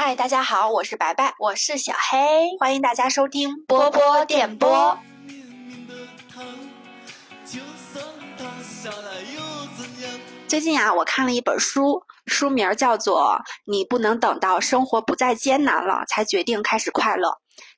嗨，大家好，我是白白，我是小黑，欢迎大家收听波波电波。最近啊，我看了一本书，书名叫做《你不能等到生活不再艰难了才决定开始快乐》。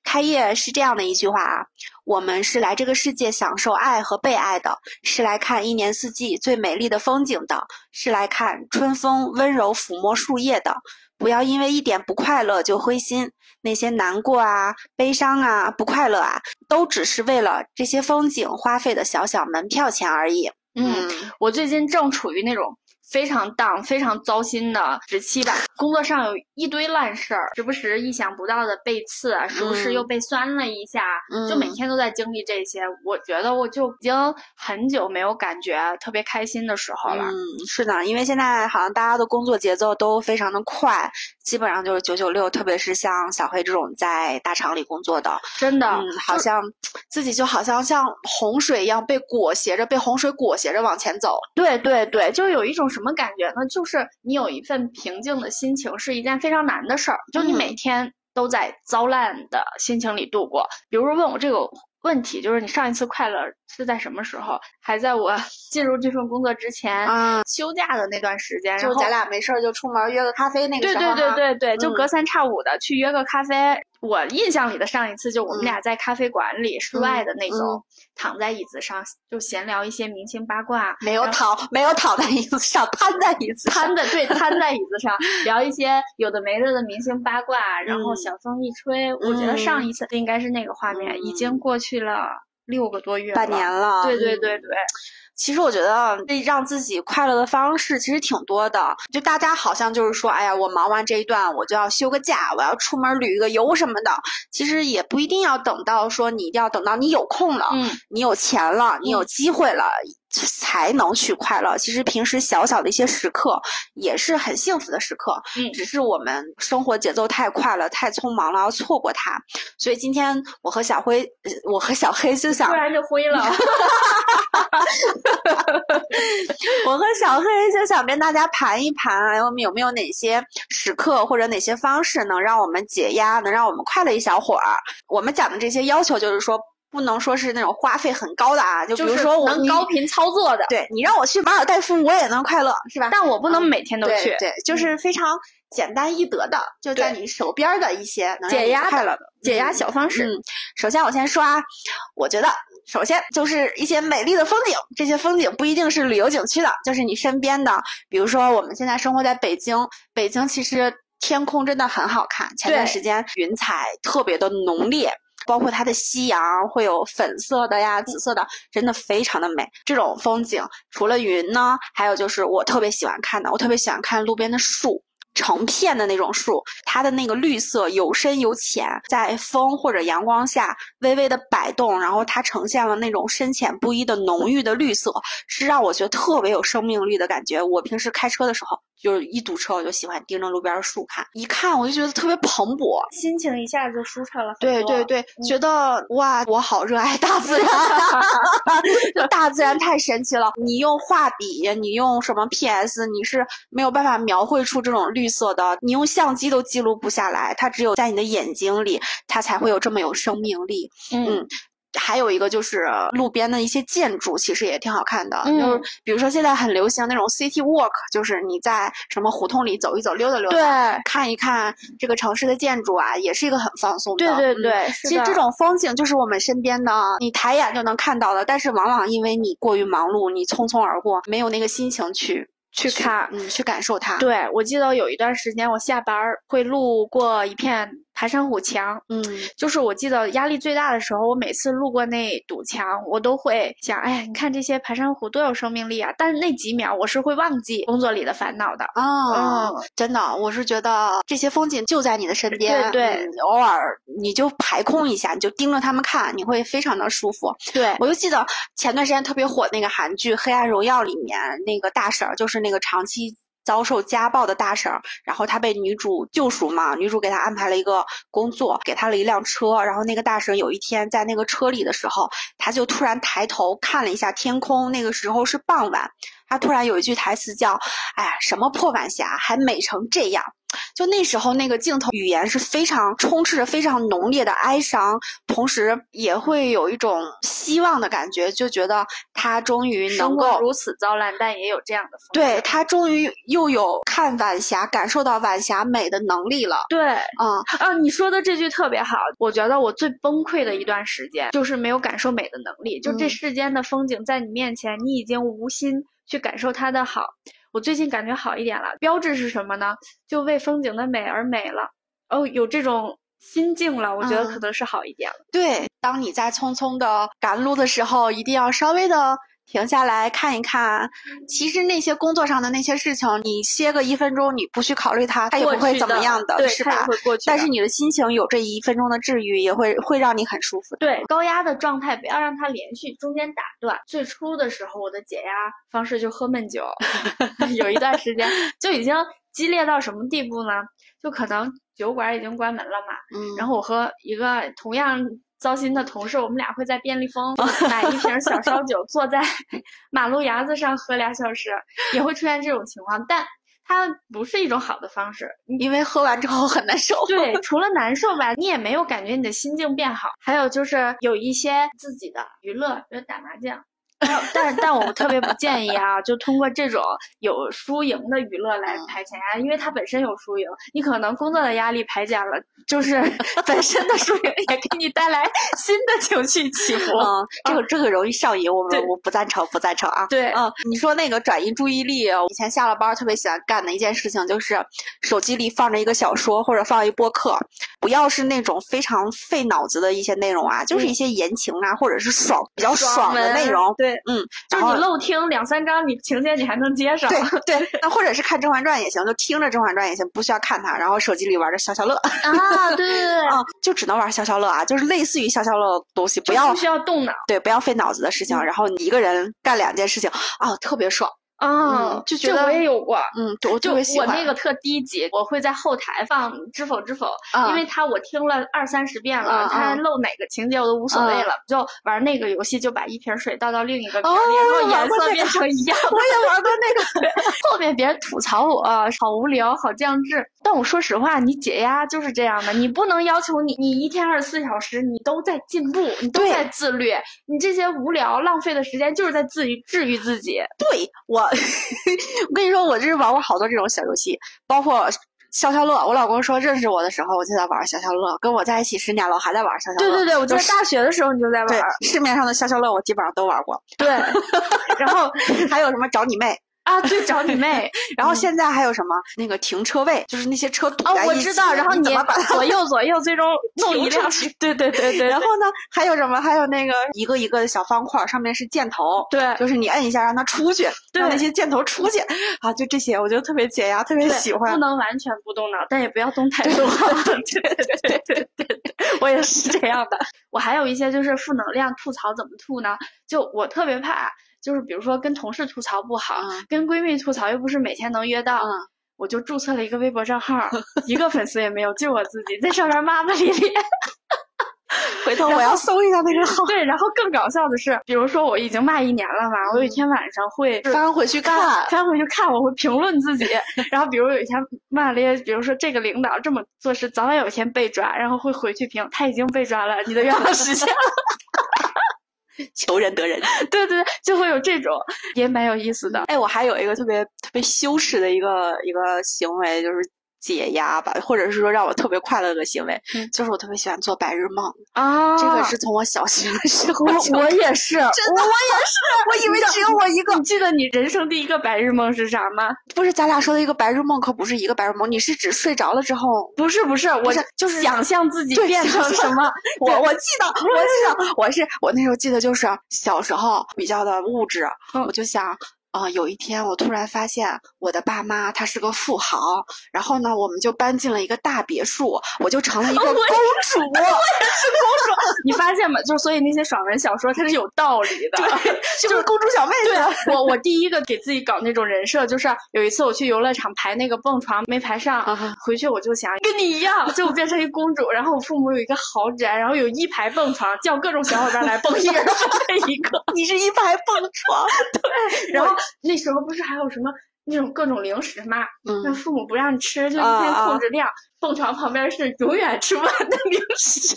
开业是这样的一句话啊：我们是来这个世界享受爱和被爱的，是来看一年四季最美丽的风景的，是来看春风温柔抚摸树叶的。不要因为一点不快乐就灰心，那些难过啊、悲伤啊、不快乐啊，都只是为了这些风景花费的小小门票钱而已。嗯，我最近正处于那种。非常荡、非常糟心的时期吧，工作上有一堆烂事儿，时不时意想不到的被刺，时不时又被酸了一下，就每天都在经历这些。我觉得我就已经很久没有感觉特别开心的时候了。嗯，是的，因为现在好像大家的工作节奏都非常的快，基本上就是九九六，特别是像小黑这种在大厂里工作的，真的，嗯，好像自己就好像像洪水一样被裹挟着，被洪水裹挟着往前走。对对对，就有一种什什么感觉呢？就是你有一份平静的心情，是一件非常难的事儿。就你每天都在糟烂的心情里度过。比如说问我这个问题，就是你上一次快乐是在什么时候？还在我进入这份工作之前，休假的那段时间，就咱俩没事儿就出门约个咖啡那个时候。对对对对对，就隔三差五的去约个咖啡。我印象里的上一次，就我们俩在咖啡馆里室外的那种，躺在椅子上就闲聊一些明星八卦。没有躺，没有躺在椅子上，瘫在椅子，瘫的对，瘫在椅子上聊一些有的没的的明星八卦，然后小风一吹，我觉得上一次应该是那个画面，已经过去了六个多月，半年了。对对对对。其实我觉得这让自己快乐的方式其实挺多的。就大家好像就是说，哎呀，我忙完这一段，我就要休个假，我要出门旅个游什么的。其实也不一定要等到说你一定要等到你有空了，嗯，你有钱了，你有机会了。才能去快乐。其实平时小小的一些时刻也是很幸福的时刻。嗯，只是我们生活节奏太快了，太匆忙了，要错过它。所以今天我和小辉，我和小黑就想，突然就灰了。我和小黑就想跟大家盘一盘，我们有没有哪些时刻或者哪些方式能让我们解压，能让我们快乐一小会儿？我们讲的这些要求就是说。不能说是那种花费很高的啊，就比如说我能高频操作的，对你让我去马尔代夫，我也能快乐，是吧？但我不能每天都去，对，就是非常简单易得的，就在你手边的一些解压快乐的解压小方式。嗯，首先我先说啊，我觉得首先就是一些美丽的风景，这些风景不一定是旅游景区的，就是你身边的，比如说我们现在生活在北京，北京其实天空真的很好看，前段时间云彩特别的浓烈。包括它的夕阳会有粉色的呀、紫色的，真的非常的美。这种风景除了云呢，还有就是我特别喜欢看的，我特别喜欢看路边的树，成片的那种树，它的那个绿色有深有浅，在风或者阳光下微微的摆动，然后它呈现了那种深浅不一的浓郁的绿色，是让我觉得特别有生命力的感觉。我平时开车的时候。就是一堵车，我就喜欢盯着路边的树看，一看我就觉得特别蓬勃，心情一下就舒畅了。对对对，觉得哇，我好热爱大自然，大自然太神奇了。你用画笔，你用什么 PS，你是没有办法描绘出这种绿色的，你用相机都记录不下来，它只有在你的眼睛里，它才会有这么有生命力。嗯。还有一个就是路边的一些建筑，其实也挺好看的。就是比如说现在很流行那种 city walk，就是你在什么胡同里走一走、溜达溜达，对看一看这个城市的建筑啊，也是一个很放松的。对对对，其实这种风景就是我们身边的，你抬眼就能看到的。但是往往因为你过于忙碌，你匆匆而过，没有那个心情去去看，嗯，去感受它。对我记得有一段时间，我下班会路过一片。爬山虎墙，嗯，就是我记得压力最大的时候，我每次路过那堵墙，我都会想，哎呀，你看这些爬山虎多有生命力啊！但是那几秒，我是会忘记工作里的烦恼的啊，真的，我是觉得这些风景就在你的身边，对对，偶尔你就排空一下，你就盯着他们看，你会非常的舒服。对我就记得前段时间特别火那个韩剧《黑暗荣耀》里面那个大婶，就是那个长期。遭受家暴的大婶，然后她被女主救赎嘛，女主给她安排了一个工作，给她了一辆车，然后那个大婶有一天在那个车里的时候，她就突然抬头看了一下天空，那个时候是傍晚。他突然有一句台词叫：“哎呀，什么破晚霞，还美成这样。”就那时候那个镜头语言是非常充斥着非常浓烈的哀伤，同时也会有一种希望的感觉，就觉得他终于能够如此糟烂，但也有这样的风。对他终于又有看晚霞、感受到晚霞美的能力了。对，嗯啊，你说的这句特别好。我觉得我最崩溃的一段时间就是没有感受美的能力，就这世间的风景在你面前，你已经无心去感受它的好。我最近感觉好一点了，标志是什么呢？就为风景的美而美了。哦，有这种心境了，我觉得可能是好一点了。对，当你在匆匆的赶路的时候，一定要稍微的。停下来看一看，其实那些工作上的那些事情，你歇个一分钟，你不去考虑它，它也不会怎么样的，是吧？会过去。但是你的心情有这一分钟的治愈，也会会让你很舒服。对，高压的状态不要让它连续，中间打断。最初的时候，我的解压方式就喝闷酒，有一段时间 就已经激烈到什么地步呢？就可能酒馆已经关门了嘛，嗯，然后我和一个同样。糟心的同事，我们俩会在便利蜂买一瓶小烧酒，坐在马路牙子上喝俩小时，也会出现这种情况，但它不是一种好的方式，因为喝完之后很难受。对，除了难受吧，你也没有感觉你的心境变好。还有就是有一些自己的娱乐，比如打麻将。但但我特别不建议啊，就通过这种有输赢的娱乐来排解压，因为它本身有输赢，你可能工作的压力排解了，就是 本身的输赢也给你带来新的情绪起伏。嗯，这个这个容易上瘾，我们我不赞成，不赞成啊。对，嗯，你说那个转移注意力，以前下了班特别喜欢干的一件事情就是手机里放着一个小说或者放一播客，不要是那种非常费脑子的一些内容啊，就是一些言情啊或者是爽比较爽的内容。对。嗯，就是你漏听两三章，你情节你还能接上。对对，那或者是看《甄嬛传》也行，就听着《甄嬛传》也行，不需要看它，然后手机里玩着消消乐。啊，对对对，啊，就只能玩消消乐啊，就是类似于消消乐的东西，不要不需要动脑，对，不要费脑子的事情，然后你一个人干两件事情啊，特别爽。啊，就觉得我也有过，嗯，我就我那个特低级，我会在后台放《知否知否》，因为它我听了二三十遍了，它漏哪个情节我都无所谓了，就玩那个游戏，就把一瓶水倒到另一个瓶里，然后颜色变成一样。我也玩过那个，后面别人吐槽我好无聊，好降智，但我说实话，你解压就是这样的，你不能要求你，你一天二十四小时你都在进步，你都在自律，你这些无聊浪费的时间就是在自愈治愈自己。对我。我跟你说，我就是玩过好多这种小游戏，包括消消乐。我老公说认识我的时候，我就在玩消消乐，跟我在一起十年了，还在玩消消乐。对对对，我在大学的时候你就在玩。市面上的消消乐我基本上都玩过。对，然后还有什么找你妹。啊，对，找你妹。然后现在还有什么那个停车位，就是那些车堵在一起。哦，我知道。然后你怎么把 左右左右最终 弄一辆？对对对对。然后呢，还有什么？还有那个一个一个的小方块，上面是箭头。对，就是你摁一下让它出去，让那些箭头出去。啊，就这些，我觉得特别解压，特别喜欢。不能完全不动脑，但也不要动太多。对对对对对对，我也是这样的。我还有一些就是负能量吐槽，怎么吐呢？就我特别怕。就是比如说跟同事吐槽不好，跟闺蜜吐槽又不是每天能约到，我就注册了一个微博账号，一个粉丝也没有，就我自己在上面骂骂咧咧。回头我要搜一下那个号。对，然后更搞笑的是，比如说我已经骂一年了嘛，我有一天晚上会翻回去看，翻回去看，我会评论自己。然后比如有一天骂咧，比如说这个领导这么做事，早晚有一天被抓，然后会回去评，他已经被抓了，你的愿望实现了。求人得人，对对，就会有这种，也蛮有意思的。哎，我还有一个特别特别羞耻的一个一个行为，就是。解压吧，或者是说让我特别快乐的行为，就是我特别喜欢做白日梦啊。这个是从我小学的时候，我我也是，真的，我也是。我以为只有我一个。你记得你人生第一个白日梦是啥吗？不是，咱俩说的一个白日梦可不是一个白日梦。你是指睡着了之后？不是，不是，我就是想象自己变成什么。我我记得，我记得，我是我那时候记得就是小时候比较的物质，我就想。啊，有一天我突然发现我的爸妈他是个富豪，然后呢，我们就搬进了一个大别墅，我就成了一个公主。我也是公主，你发现吗？就所以那些爽文小说它是有道理的，就是公主小妹子。对，我我第一个给自己搞那种人设，就是有一次我去游乐场排那个蹦床没排上，回去我就想跟你一样，就变成一公主，然后我父母有一个豪宅，然后有一排蹦床，叫各种小伙伴来蹦，一人这一个，你是一排蹦床，对，然后。那时候不是还有什么那种各种零食嘛？嗯那父母不让吃，就一啊天啊控制量。蹦床旁边是永远吃不完的零食。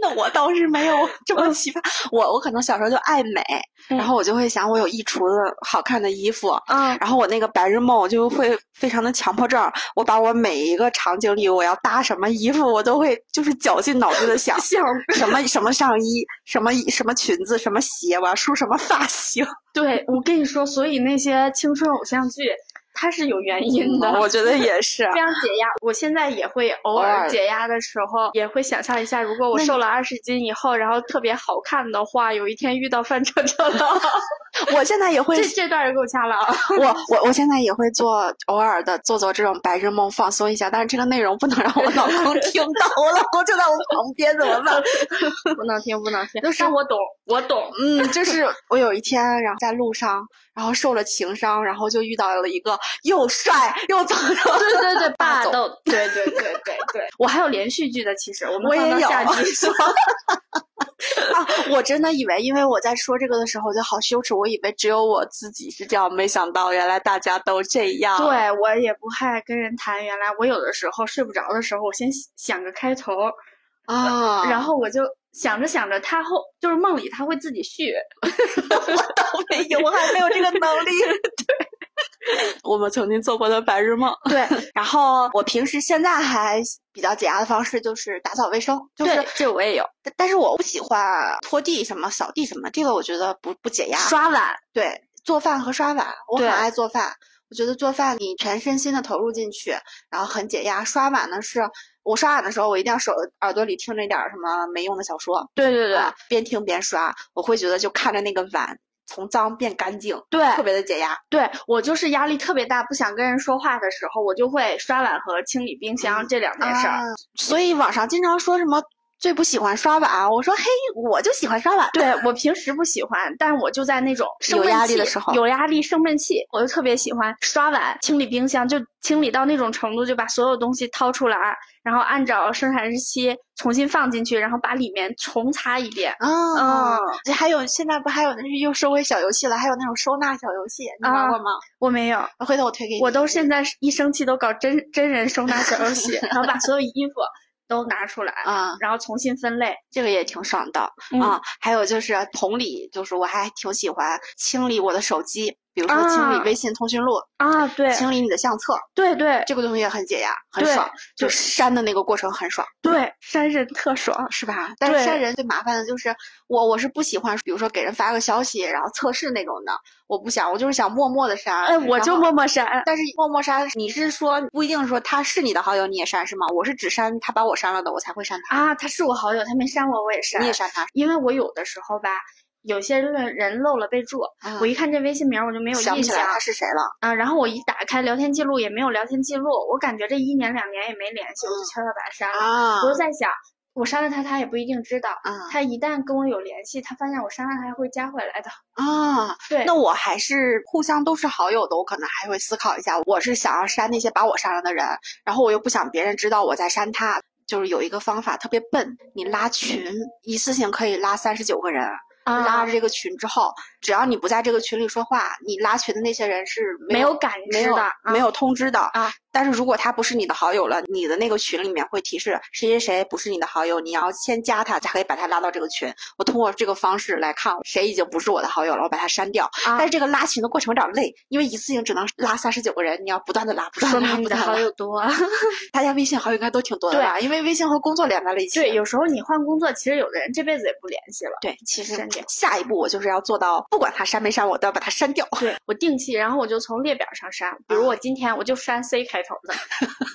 那我倒是没有 这么奇葩，我我可能小时候就爱美，嗯。然后我就会想我有一橱子好看的衣服，嗯，然后我那个白日梦我就会非常的强迫症，我把我每一个场景里我要搭什么衣服，我都会就是绞尽脑汁的想想什么什么上衣，什么什么裙子，什么鞋，我要梳什么发型。对我跟你说，所以那些青春偶像剧，它是有原因的。嗯我觉得也是。非常解压，我现在也会偶偶尔尔解压的时候，也会想象一下，如果我瘦了二十斤以后，然后特别好看的话，有一天遇到范丞丞了，我现在也会这这段也给我掐了啊！我我我现在也会做偶尔的做做这种白日梦放松一下，但是这个内容不能让我老公 听到，我老公就在我旁边怎么办？不能听，不能听。就是我懂，我懂。嗯，就是我有一天，然后在路上，然后受了情伤，然后就遇到了一个又帅又长得对对对，霸道，对对对对对。我还有连续剧的，其实我们我也有。啊！我真的以为，因为我在说这个的时候我就好羞耻，我以为只有我自己是这样，没想到原来大家都这样。对我也不爱跟人谈，原来我有的时候睡不着的时候，我先想个开头，啊，然后我就想着想着，他后就是梦里他会自己续。我倒没有，我还没有这个能力。对，我们曾经做过的白日梦。对然后我平时现在还比较解压的方式就是打扫卫生，就是对，这我也有。但但是我不喜欢拖地什么、扫地什么，这个我觉得不不解压。刷碗，对，做饭和刷碗，我很爱做饭。我觉得做饭你全身心的投入进去，然后很解压。刷碗呢是，我刷碗的时候我一定要手耳朵里听着一点儿什么没用的小说，对对对、啊，边听边刷，我会觉得就看着那个碗从脏变干净，对特别的解压。对，我就是压力特别大，不想跟人说话的时候，我就会刷碗和清理冰箱、嗯这两件事儿。啊，所以网上经常说什么最不喜欢刷碗，我说嘿，我就喜欢刷碗。对我平时不喜欢，但我就在那种生有压力的时候有压力生闷气，我就特别喜欢刷碗、清理冰箱，就清理到那种程度，就把所有东西掏出来，然后按照生产日期重新放进去，然后把里面重擦一遍。啊，嗯还有现在不还有那是又收回小游戏了，还有那种收纳小游戏，你玩啊过吗？我没有，回头我推给你。我都现在一生气都搞真真人收纳小游戏，然后把所有衣服都拿出来，啊，然后重新分类。这个也挺爽的嗯啊。还有就是同理，就是我还挺喜欢清理我的手机，比如说清理啊微信通讯录，啊，对清理你的相册，对对这个东西也很解压，很爽。就删的那个过程很爽。对，删人特爽。是吧？但是删人最麻烦的就是我，我是不喜欢，比如说给人发个消息，然后测试那种的，我不想，我就是想默默的删。哎，我就默默删。但是默默删，你是说不一定说他是你的好友你也删是吗？我是只删他把我删了的，我才会删他。啊，他是我好友，他没删我，我也删。你也删他？因为我有的时候吧，有些人人漏了备注，啊我一看这微信名儿我就没有印象想起来他是谁了。啊。然后我一打开聊天记录也没有聊天记录，我感觉这一年两年也没联系，我就嗯悄悄把他删了。啊我就在想，我删了他，他也不一定知道。啊他一旦跟我有联系，他发现我删了他，还会加回来的。啊！对，那我还是互相都是好友的，我可能还会思考一下，我是想要删那些把我删了的人，然后我又不想别人知道我在删他。就是有一个方法特别笨，你拉群，一次性可以拉三十九个人。啊拉着这个群之后，只要你不在这个群里说话，你拉群的那些人是有没有感知的，啊没有通知的啊。但是如果他不是你的好友了，你的那个群里面会提示谁谁谁不是你的好友，你要先加他才可以把他拉到这个群。我通过这个方式来看谁已经不是我的好友了，我把他删掉。啊但是这个拉群的过程有点累，因为一次性只能拉三十九个人，你要不断的拉，不断说的拉，你的好不断地拉。友多。大家微信好友应该都挺多的对吧？因为微信和工作连在了一起。对，有时候你换工作，其实有的人这辈子也不联系了。对，其实下一步我就是要做到，不管他删没删，我都要把他删掉。对我定期，然后我就从列表上删，比如我今天我就删 C 开头的，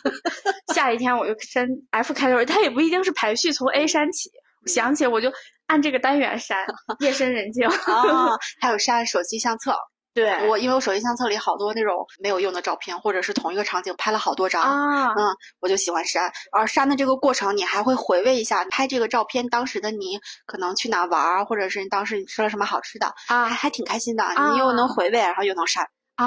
下一天我就删 F 开头，它也不一定是排序从 A 删起，我想起我就按这个单元删，夜深人静。啊，还有删手机相册。对我因为我手机相册里好多那种没有用的照片，或者是同一个场景拍了好多张。啊，嗯，我就喜欢删，而删的这个过程，你还会回味一下拍这个照片当时的你，可能去哪玩，或者是你当时你吃了什么好吃的，还啊还挺开心的。你又能回味，然后又能删，啊，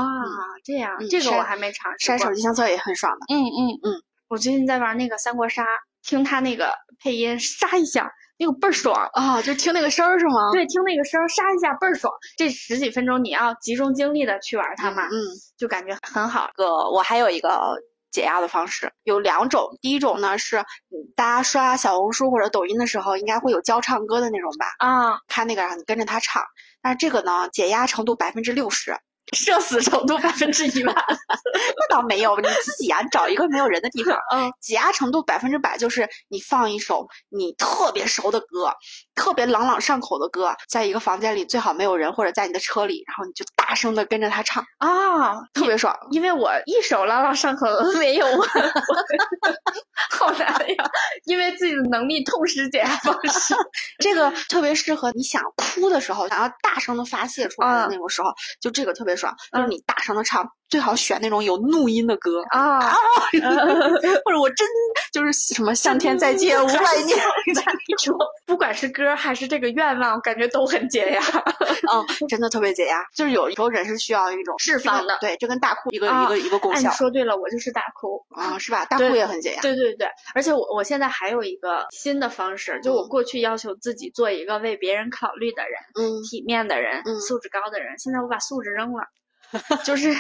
这样嗯，这个我还没尝试删手机相册也很爽的。嗯嗯嗯，我最近在玩那个三国杀，听他那个配音，杀一下，那个倍儿爽啊！就听那个声儿是吗？对，听那个声儿，杀一下倍儿爽。这十几分钟你要集中精力的去玩它嘛，嗯，就感觉很好。个我还有一个解压的方式，有两种。第一种呢是大家刷小红书或者抖音的时候，应该会有教唱歌的那种吧？啊，看那个让你跟着他唱。但是这个呢，解压程度百分之六十。社死程度百分之一万，那倒没有，你自己呀，找一个没有人的地方。嗯，挤压程度百分之百，就是你放一首你特别熟的歌，特别朗朗上口的歌，在一个房间里最好没有人，或者在你的车里，然后你就大声的跟着他唱啊，特别爽。因为我一首朗朗上口的没有，好难呀，因为自己的能力痛失解压方式。这个特别适合你想哭的时候，想要大声的发泄出来的那种时候，就这个特别。爽，就是你大声的唱，最好选那种有怒音的歌啊，或者我真就是什么向天再借五百年 那种，不管是歌还是这个愿望，感觉都很解压，嗯，真的特别解压。就是有时候人是需要一种释放的，对，这跟大哭一个一个一个功效。说对了，我就是大哭啊，是吧？大哭也很解压。对对对，而且我我现在还有一个新的方式，就我过去要求自己做一个为别人考虑的人，嗯，体面的人，素质高的人。现在我把素质扔了。就是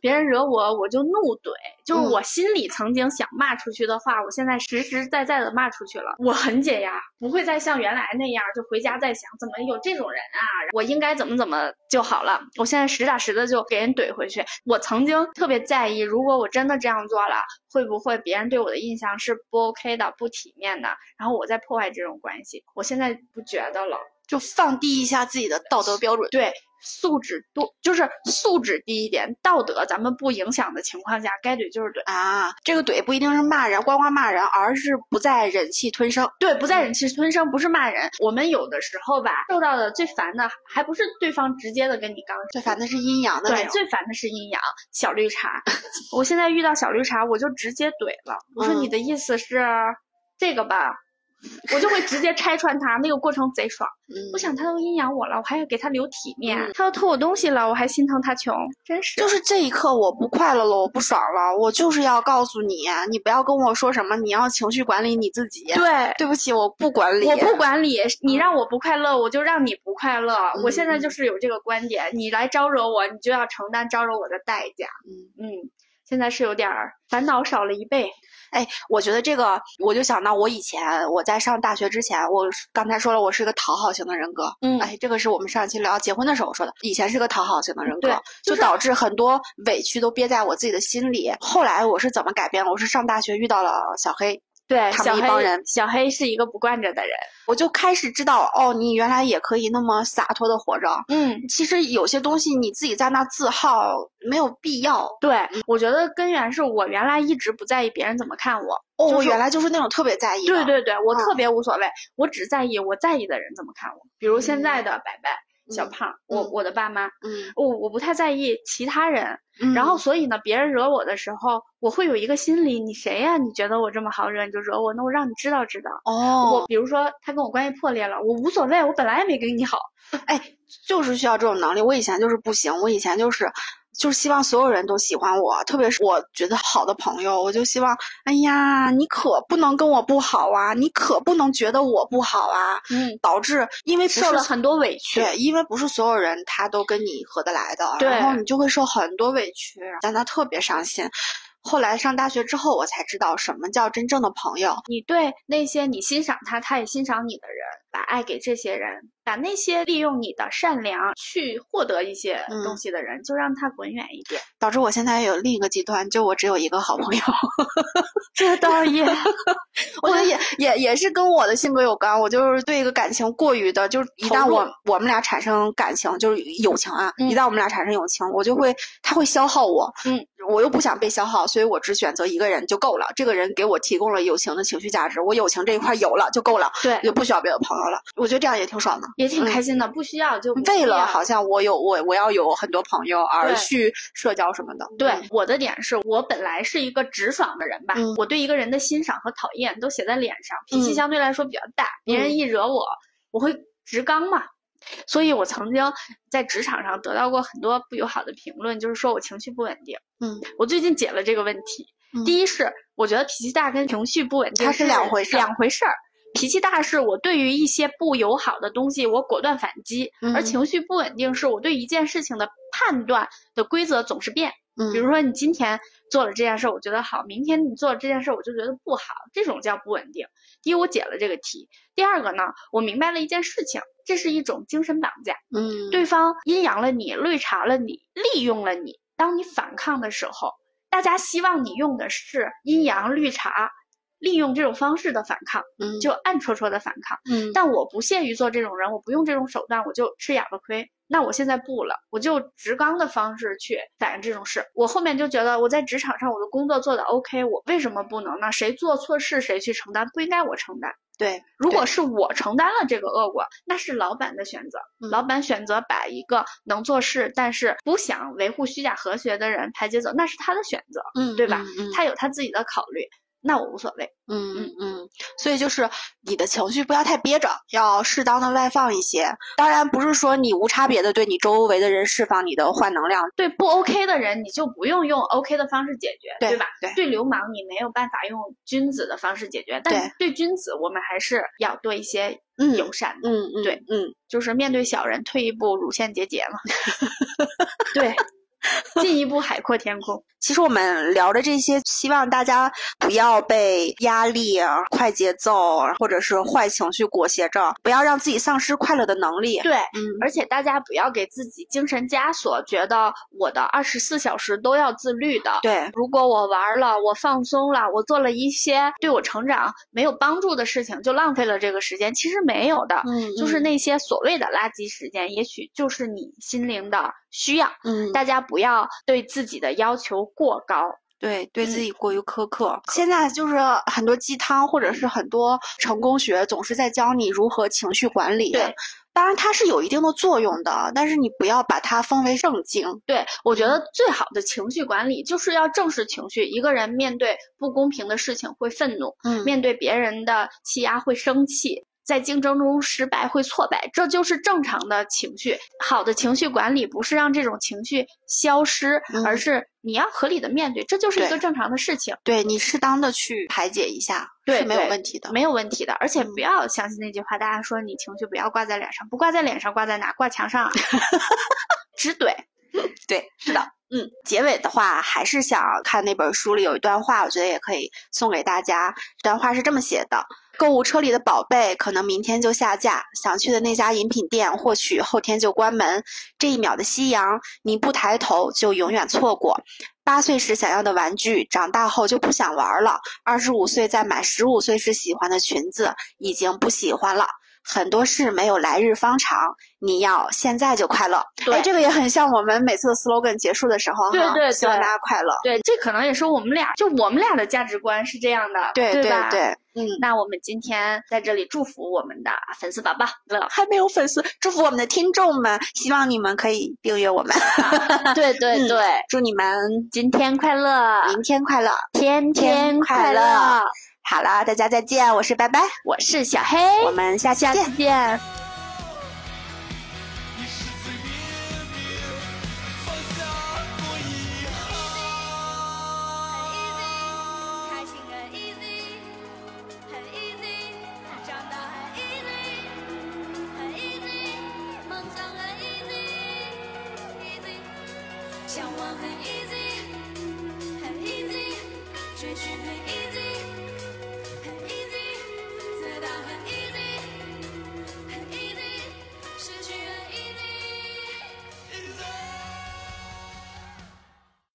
别人惹我，我就怒怼。就是我心里曾经想骂出去的话，我现在实实在在的骂出去了。我很解压，不会再像原来那样，就回家再想怎么有这种人啊，我应该怎么怎么就好了。我现在实打实的就给人怼回去。我曾经特别在意，如果我真的这样做了，会不会别人对我的印象是不 OK 的、不体面的，然后我再破坏这种关系。我现在不觉得了，就放低一下自己的道德标准。对。素质多就是素质低一点，道德咱们不影响的情况下，该怼就是怼啊。这个怼不一定是骂人，呱呱骂人，而是不再忍气吞声。对，不再忍气吞声，不是骂人。我们有的时候吧，受到的最烦的还不是对方直接的跟你刚，最烦的是阴阳的。对，最烦的是阴阳。小绿茶，我现在遇到小绿茶，我就直接怼了。我说你的意思是这个吧？我就会直接拆穿他，那个过程贼爽。我想他都阴阳我了，我还要给他留体面。他都偷我东西了，我还心疼他穷，真是。就是这一刻我不快乐了，我不爽了，我就是要告诉你，你不要跟我说什么，你要情绪管理你自己。对，对不起，我不管理。我不管理，你让我不快乐，我就让你不快乐。我现在就是有这个观点，你来招惹我，你就要承担招惹我的代价。嗯嗯，现在是有点烦恼少了一倍。哎，我觉得这个，我就想到我以前我在上大学之前，我刚才说了，我是个讨好型的人格。嗯，哎，这个是我们上期聊结婚的时候说的，以前是个讨好型的人格，就导致很多委屈都憋在我自己的心里。后来我是怎么改变？我是上大学遇到了小黑。对，他们一帮人，小黑是一个不惯着的人，我就开始知道，哦，你原来也可以那么洒脱的活着。嗯，其实有些东西你自己在那自耗没有必要。对，我觉得根源是我原来一直不在意别人怎么看我。哦，我原来就是那种特别在意。对对对，我特别无所谓，我只在意我在意的人怎么看我。比如现在的白白。小胖，我我的爸妈，嗯，我我不太在意其他人，然后所以呢，别人惹我的时候，我会有一个心理，你谁呀？你觉得我这么好惹，你就惹我，那我让你知道知道。哦，我比如说他跟我关系破裂了，我无所谓，我本来也没跟你好，哎，就是需要这种能力。我以前就是不行，我以前就是。就是希望所有人都喜欢我，特别是我觉得好的朋友，我就希望，哎呀，你可不能跟我不好啊，你可不能觉得我不好啊，嗯，导致因为受了很多委屈，对，因为不是所有人他都跟你合得来的，对，然后你就会受很多委屈，让他特别伤心。后来上大学之后，我才知道什么叫真正的朋友。你对那些你欣赏他，他也欣赏你的人，把爱给这些人。把那些利用你的善良去获得一些东西的人，就让他滚远一点。导致我现在有另一个极端，就我只有一个好朋友。这倒也，我觉得也也也是跟我的性格有关。我就是对一个感情过于的，就是一旦我我们俩产生感情，就是友情啊，一旦我们俩产生友情，我就会他会消耗我。嗯，我又不想被消耗，所以我只选择一个人就够了。这个人给我提供了友情的情绪价值，我友情这一块有了就够了，对，就不需要别的朋友了。我觉得这样也挺爽的。也挺开心的，不需要就为了好像我有我我要有很多朋友而去社交什么的。对，我的点是我本来是一个直爽的人吧，我对一个人的欣赏和讨厌都写在脸上，脾气相对来说比较大，别人一惹我，我会直刚嘛。所以我曾经在职场上得到过很多不友好的评论，就是说我情绪不稳定。嗯，我最近解了这个问题。第一是我觉得脾气大跟情绪不稳定它是两回事，两回事儿。脾气大是我对于一些不友好的东西我果断反击，嗯而情绪不稳定是我对一件事情的判断的规则总是变。嗯比如说你今天做了这件事儿，我觉得好；明天你做了这件事儿，我就觉得不好，这种叫不稳定。第一，我解了这个题；第二个呢，我明白了一件事情，这是一种精神绑架。嗯，对方阴阳了你，绿茶了你，利用了你。当你反抗的时候，大家希望你用的是阴阳绿茶，利用这种方式的反抗，嗯就暗戳戳的反抗。嗯但我不屑于做这种人，我不用这种手段，我就吃哑巴亏。那我现在不了，我就直刚的方式去反映这种事。我后面就觉得我在职场上我的工作做的 OK，我为什么不能呢？谁做错事谁去承担，不应该我承担。对，如果是我承担了这个恶果，那是老板的选择。嗯老板选择把一个能做事但是不想维护虚假和谐的人排挤走，那是他的选择，嗯对吧？嗯嗯他有他自己的考虑，那我无所谓。嗯嗯嗯，所以就是你的情绪不要太憋着，要适当的外放一些。当然不是说你无差别的对你周围的人释放你的坏能量，对不 OK 的人，你就不用用 OK 的方式解决，对吧？对对流氓，你没有办法用君子的方式解决，但对对君子，我们还是要多一些嗯友善的。嗯嗯，对，嗯，就是面对小人，退一步乳腺结节嘛。对，进一步海阔天空。其实我们聊的这些，希望大家不要被压力、啊、快节奏或者是坏情绪裹挟着，不要让自己丧失快乐的能力。对，嗯，而且大家不要给自己精神枷锁，觉得我的二十四小时都要自律的。对，如果我玩了，我放松了，我做了一些对我成长没有帮助的事情，就浪费了这个时间。其实没有的，嗯，就是那些所谓的垃圾时间，也许就是你心灵的需要。嗯，大家不要对自己的要求过高。对，对自嗯己过于苛刻。现在就是很多鸡汤或者是很多成功学总是在教你如何情绪管理。对，当然它是有一定的作用的，但是你不要把它分为圣经。对我觉得最好的情绪管理就是要正视情绪。一个人面对不公平的事情会愤怒，嗯面对别人的欺压会生气。在竞争中失败会挫败，这就是正常的情绪。好的情绪管理不是让这种情绪消失，嗯而是你要合理的面对，这就是一个正常的事情，对你适当的去排解一下，是没有问题的。没有问题的。而且嗯不要相信那句话，大家说你情绪不要挂在脸上，不挂在脸上挂在哪？挂墙上啊，直怼。对，是的，嗯，结尾的话还是想看那本书里有一段话，我觉得也可以送给大家。这段话是这么写的：购物车里的宝贝可能明天就下架，想去的那家饮品店或许后天就关门。这一秒的夕阳，你不抬头就永远错过。八岁时想要的玩具，长大后就不想玩了。二十五岁再买十五岁时喜欢的裙子，已经不喜欢了。很多事没有来日方长，你要现在就快乐。对哎，这个也很像我们每次的 slogan 结束的时候哈，对对希望大家快乐。对，这可能也是我们俩，就我们俩的价值观是这样的，对对？对，嗯，那我们今天在这里祝福我们的粉丝宝宝乐。还没有粉丝，祝福我们的听众们，希望你们可以订阅我们，对对嗯对，祝你们今天快乐，明天快乐。天天快快乐好了，大家再见，我是拜拜，我是小黑，我们下期见下次。见。